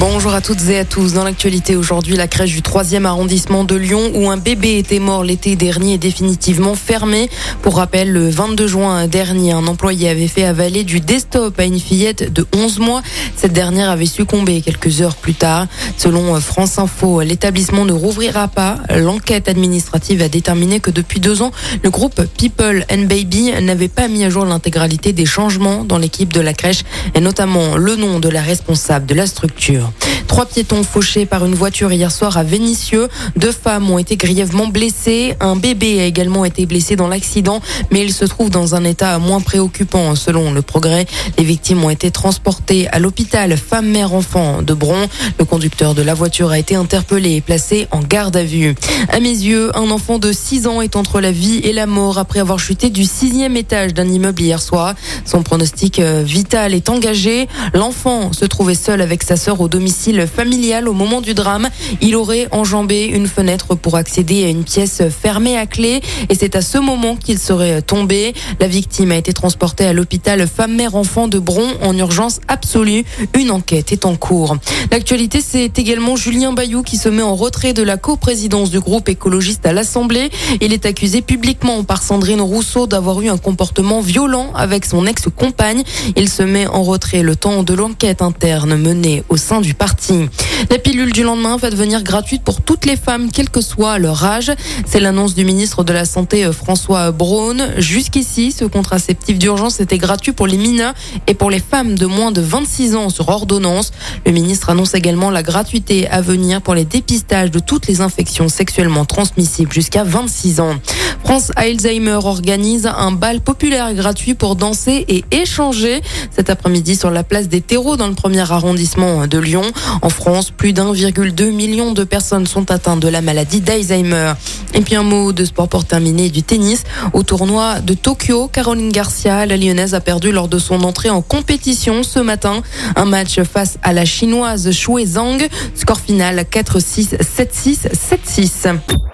Bonjour à toutes et à tous. Dans l'actualité aujourd'hui, la crèche du 3e arrondissement de Lyon où un bébé était mort l'été dernier est définitivement fermée. Pour rappel, le 22 juin dernier, un employé avait fait avaler du desktop à une fillette de 11 mois. Cette dernière avait succombé quelques heures plus tard. Selon France Info, l'établissement ne rouvrira pas. L'enquête administrative a déterminé que depuis deux ans, le groupe People and Baby n'avait pas mis à jour l'intégralité des changements dans l'équipe de la crèche et notamment le nom de la responsable de la structure. Trois piétons fauchés par une voiture hier soir à Vénissieux. Deux femmes ont été grièvement blessées. Un bébé a également été blessé dans l'accident, mais il se trouve dans un état moins préoccupant selon le progrès. Les victimes ont été transportées à l'hôpital femme, mère, enfant de Bron. Le conducteur de la voiture a été interpellé et placé en garde à vue. À mes yeux, un enfant de 6 ans est entre la vie et la mort après avoir chuté du sixième étage d'un immeuble hier soir. Son pronostic euh, vital est engagé. L'enfant se trouvait seul avec sa sœur au domicile familial au moment du drame. Il aurait enjambé une fenêtre pour accéder à une pièce fermée à clé et c'est à ce moment qu'il serait tombé. La victime a été transportée à l'hôpital femme-mère-enfant de Bron en urgence absolue. Une enquête est en cours. L'actualité, c'est également Julien Bayou qui se met en retrait de la coprésidence du groupe écologiste à l'Assemblée. Il est accusé publiquement par Sandrine Rousseau d'avoir eu un comportement violent avec son ex-compagne. Il se met en retrait le temps de l'enquête interne menée au sein du parti. La pilule du lendemain va devenir gratuite pour toutes les femmes, quel que soit leur âge. C'est l'annonce du ministre de la Santé euh, François Braun. Jusqu'ici, ce contraceptif d'urgence était gratuit pour les mineurs et pour les femmes de moins de 26 ans sur ordonnance. Le ministre annonce également la gratuité à venir pour les dépistages de toutes les infections sexuellement transmissibles jusqu'à 26 ans. France Alzheimer organise un bal populaire gratuit pour danser et échanger cet après-midi sur la place des terreaux dans le premier arrondissement de Lyon. En France, plus d'1,2 million de personnes sont atteintes de la maladie d'Alzheimer. Et puis un mot de sport pour terminer du tennis. Au tournoi de Tokyo, Caroline Garcia, la lyonnaise, a perdu lors de son entrée en compétition ce matin. Un match face à la chinoise Shui Zhang. Score final 4-6, 7-6, 7-6.